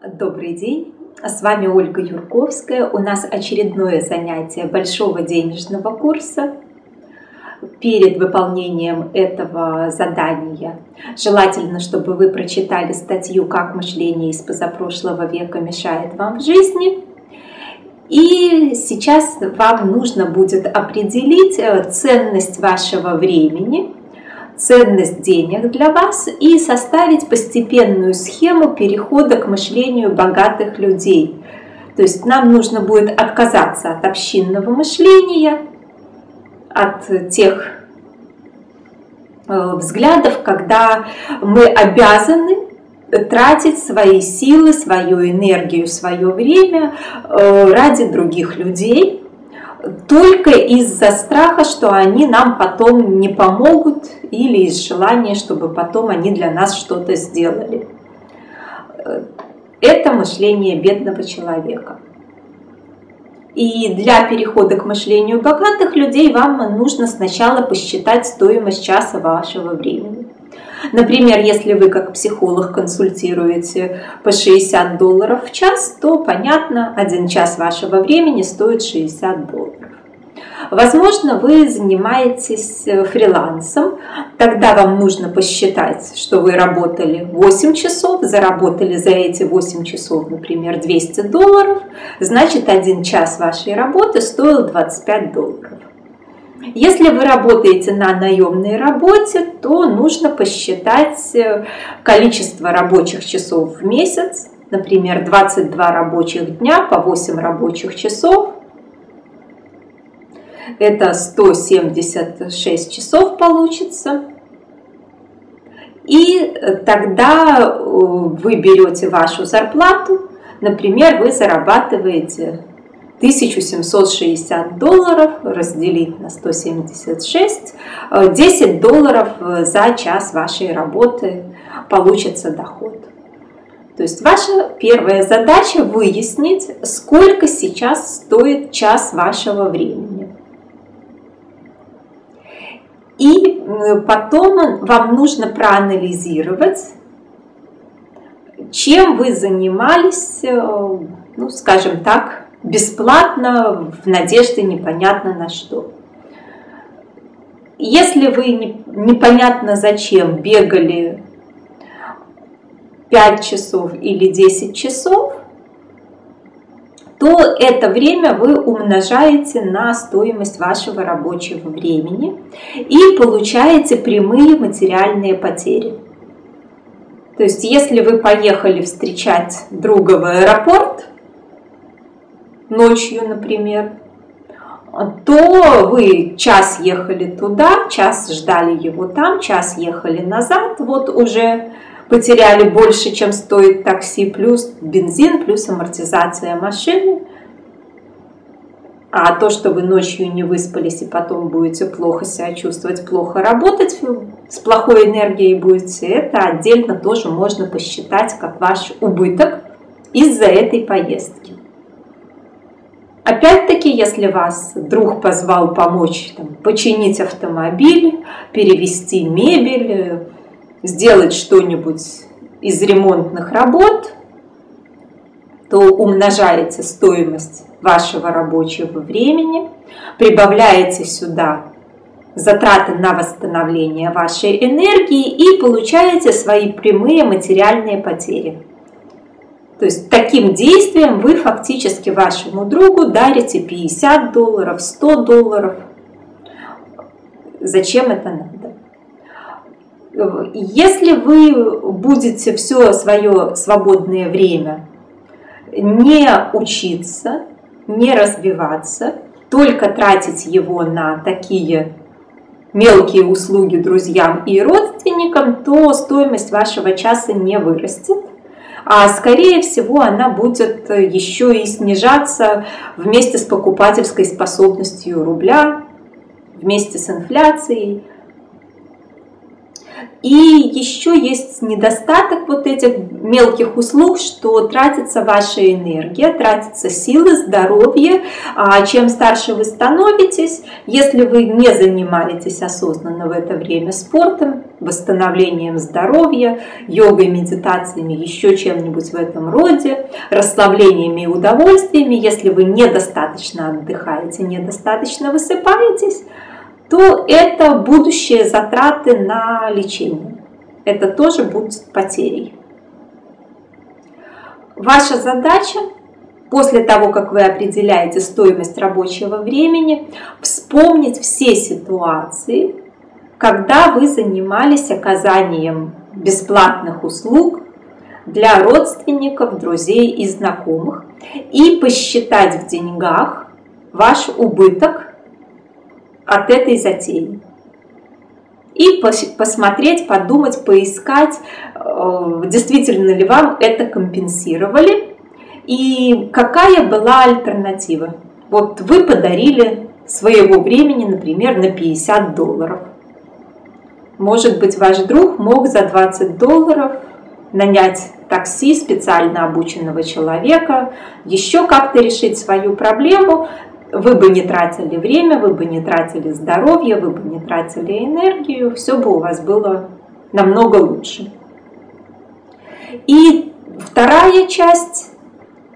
Добрый день! С вами Ольга Юрковская. У нас очередное занятие большого денежного курса. Перед выполнением этого задания желательно, чтобы вы прочитали статью «Как мышление из позапрошлого века мешает вам в жизни». И сейчас вам нужно будет определить э, ценность вашего времени – ценность денег для вас и составить постепенную схему перехода к мышлению богатых людей. То есть нам нужно будет отказаться от общинного мышления, от тех э, взглядов, когда мы обязаны тратить свои силы, свою энергию, свое время э, ради других людей, только из-за страха, что они нам потом не помогут или из желания, чтобы потом они для нас что-то сделали. Это мышление бедного человека. И для перехода к мышлению богатых людей вам нужно сначала посчитать стоимость часа вашего времени. Например, если вы как психолог консультируете по 60 долларов в час, то понятно, один час вашего времени стоит 60 долларов. Возможно, вы занимаетесь э, фрилансом, тогда вам нужно посчитать, что вы работали 8 часов, заработали за эти 8 часов, например, 200 долларов, значит, один час вашей работы стоил 25 долларов. Если вы работаете на наемной работе, то нужно посчитать э, количество рабочих часов в месяц, например, 22 рабочих дня по 8 рабочих часов. Это 176 часов получится. И тогда э, вы берете вашу зарплату, например, вы зарабатываете 1760 долларов разделить на 176, 10 э, долларов э, за час вашей работы получится доход. То есть ваша первая задача выяснить, сколько сейчас стоит час вашего времени. И потом вам нужно проанализировать, чем вы занимались, э, ну, скажем так, бесплатно, в надежде непонятно на что. Если вы не, непонятно зачем бегали 5 часов или 10 часов, то это время вы умножаете на стоимость вашего рабочего времени и получаете прямые материальные потери. То есть, если вы поехали встречать друга в аэропорт, ночью, например, то вы час ехали туда, час ждали его там, час ехали назад, вот уже потеряли больше, чем стоит такси, плюс бензин, плюс амортизация машины. А то, что вы ночью не выспались и потом будете плохо себя чувствовать, плохо работать, с плохой энергией будете, это отдельно тоже можно посчитать как ваш убыток из-за этой поездки. Опять-таки, если вас друг позвал помочь там, починить автомобиль, перевести мебель, сделать что-нибудь из ремонтных работ, то умножаете стоимость вашего рабочего времени, прибавляете сюда затраты на восстановление вашей энергии и получаете свои прямые материальные потери. То есть таким действием вы фактически вашему другу дарите 50 долларов, 100 долларов. Зачем это надо? Если вы будете все свое свободное время не учиться, не развиваться, только тратить его на такие мелкие услуги друзьям и родственникам, то стоимость вашего часа не вырастет а скорее всего она будет э, еще и снижаться вместе с покупательской способностью рубля, вместе с инфляцией. И еще есть недостаток вот этих мелких услуг, что тратится ваша энергия, тратятся силы, здоровье. А чем старше вы становитесь, если вы не занимаетесь осознанно в это время спортом, восстановлением здоровья, йогой, медитациями, еще чем-нибудь в этом роде, расслаблениями и удовольствиями, если вы недостаточно отдыхаете, недостаточно высыпаетесь, то это будущие затраты на лечение. Это тоже будет потерей. Ваша задача после того, как вы определяете стоимость рабочего времени, вспомнить все ситуации, когда вы занимались оказанием бесплатных услуг для родственников, друзей и знакомых и посчитать в деньгах ваш убыток от этой затеи. И посмотреть, подумать, поискать, э, действительно ли вам это компенсировали и какая была альтернатива. Вот вы подарили своего времени, например, на 50 долларов. Может быть, ваш друг мог за 20 долларов нанять такси специально обученного человека, еще как-то решить свою проблему, вы бы не тратили время, вы бы не тратили здоровье, вы бы не тратили энергию, все бы у вас было намного лучше. И вторая часть.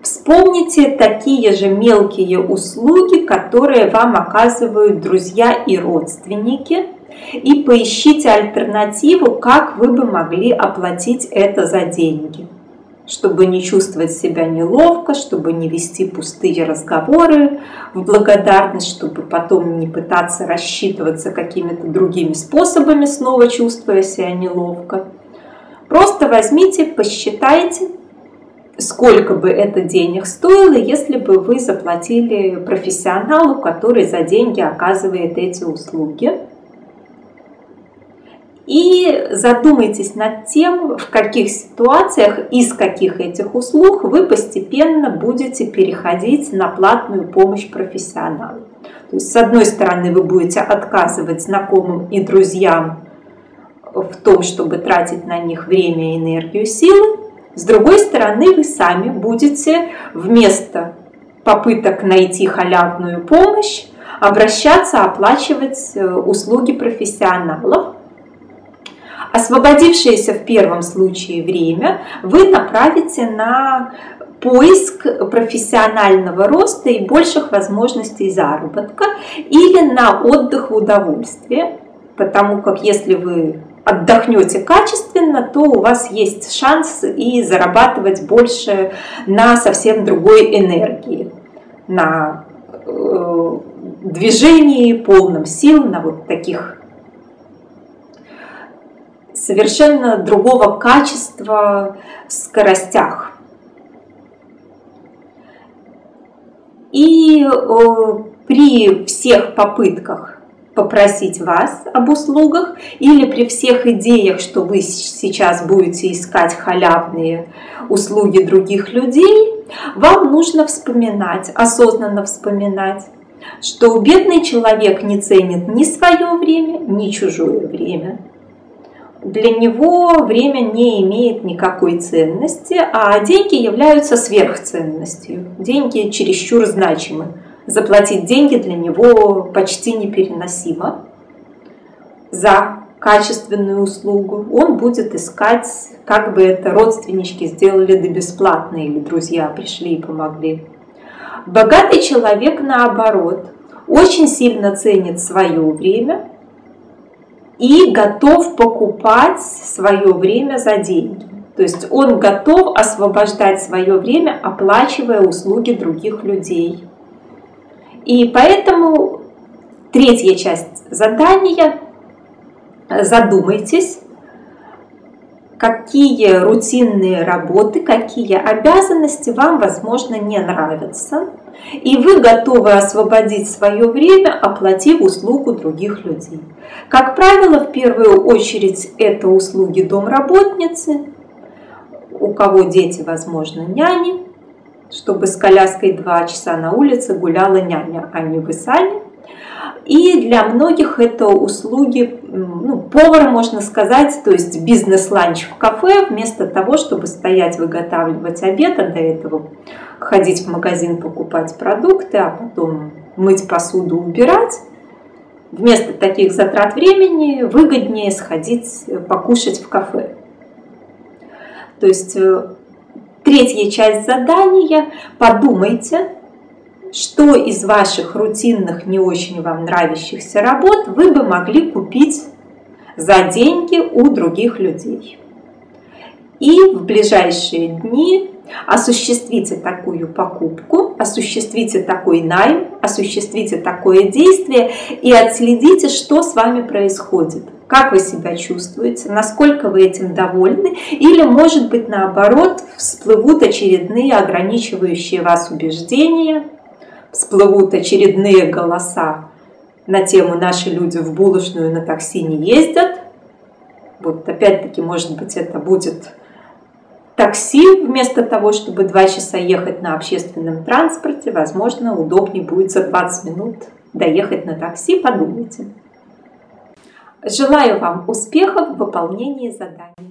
Вспомните такие же мелкие услуги, которые вам оказывают друзья и родственники, и поищите альтернативу, как вы бы могли оплатить это за деньги чтобы не чувствовать себя неловко, чтобы не вести пустые разговоры в благодарность, чтобы потом не пытаться рассчитываться какими-то другими способами, снова чувствуя себя неловко. Просто возьмите, посчитайте, сколько бы это денег стоило, если бы вы заплатили профессионалу, который за деньги оказывает эти услуги. И задумайтесь над тем, в каких ситуациях, из каких этих услуг вы постепенно будете переходить на платную помощь профессионалу. То есть, с одной стороны, вы будете отказывать знакомым и друзьям в том, чтобы тратить на них время, энергию, силы. С другой стороны, вы сами будете вместо попыток найти халявную помощь обращаться, оплачивать э, услуги профессионалов, Освободившееся в первом случае время вы направите на поиск профессионального роста и больших возможностей заработка или на отдых в удовольствие, потому как если вы отдохнете качественно, то у вас есть шанс и зарабатывать больше на совсем другой энергии, на э, движении полном сил, на вот таких совершенно другого качества скоростях. И э, при всех попытках попросить вас об услугах или при всех идеях, что вы сейчас будете искать халявные услуги других людей, вам нужно вспоминать, осознанно вспоминать, что бедный человек не ценит ни свое время, ни чужое время для него время не имеет никакой ценности, а деньги являются сверхценностью. Деньги чересчур значимы. Заплатить деньги для него почти непереносимо за качественную услугу. Он будет искать, как бы это родственнички сделали да бесплатно, или друзья пришли и помогли. Богатый человек, наоборот, очень сильно ценит свое время – и готов покупать свое время за деньги. То есть он готов освобождать свое время, оплачивая услуги других людей. И поэтому третья часть задания задумайтесь, какие рутинные работы, какие обязанности вам, возможно, не нравятся, и вы готовы освободить свое время, оплатив услугу других людей. Как правило, в первую очередь это услуги домработницы, у кого дети, возможно, няни, чтобы с коляской два часа на улице гуляла няня, а не вы сами. И для многих это услуги, ну, повара, можно сказать, то есть бизнес-ланч в кафе, вместо того, чтобы стоять выготавливать обед, а до этого ходить в магазин покупать продукты, а потом мыть посуду, убирать. Вместо таких затрат времени выгоднее сходить покушать в кафе. То есть э, третья часть задания – подумайте, что из ваших рутинных, не очень вам нравящихся работ вы бы могли купить за деньги у других людей. И в ближайшие дни осуществите такую покупку, осуществите такой найм, осуществите такое действие и отследите, что с вами происходит. Как вы себя чувствуете, насколько вы этим довольны, или, может быть, наоборот, всплывут очередные ограничивающие вас убеждения, всплывут очередные голоса на тему «Наши люди в булочную на такси не ездят». Вот опять-таки, может быть, это будет такси, вместо того, чтобы два часа ехать на общественном транспорте, возможно, удобнее будет за 20 минут доехать на такси, подумайте. Желаю вам успехов в выполнении заданий.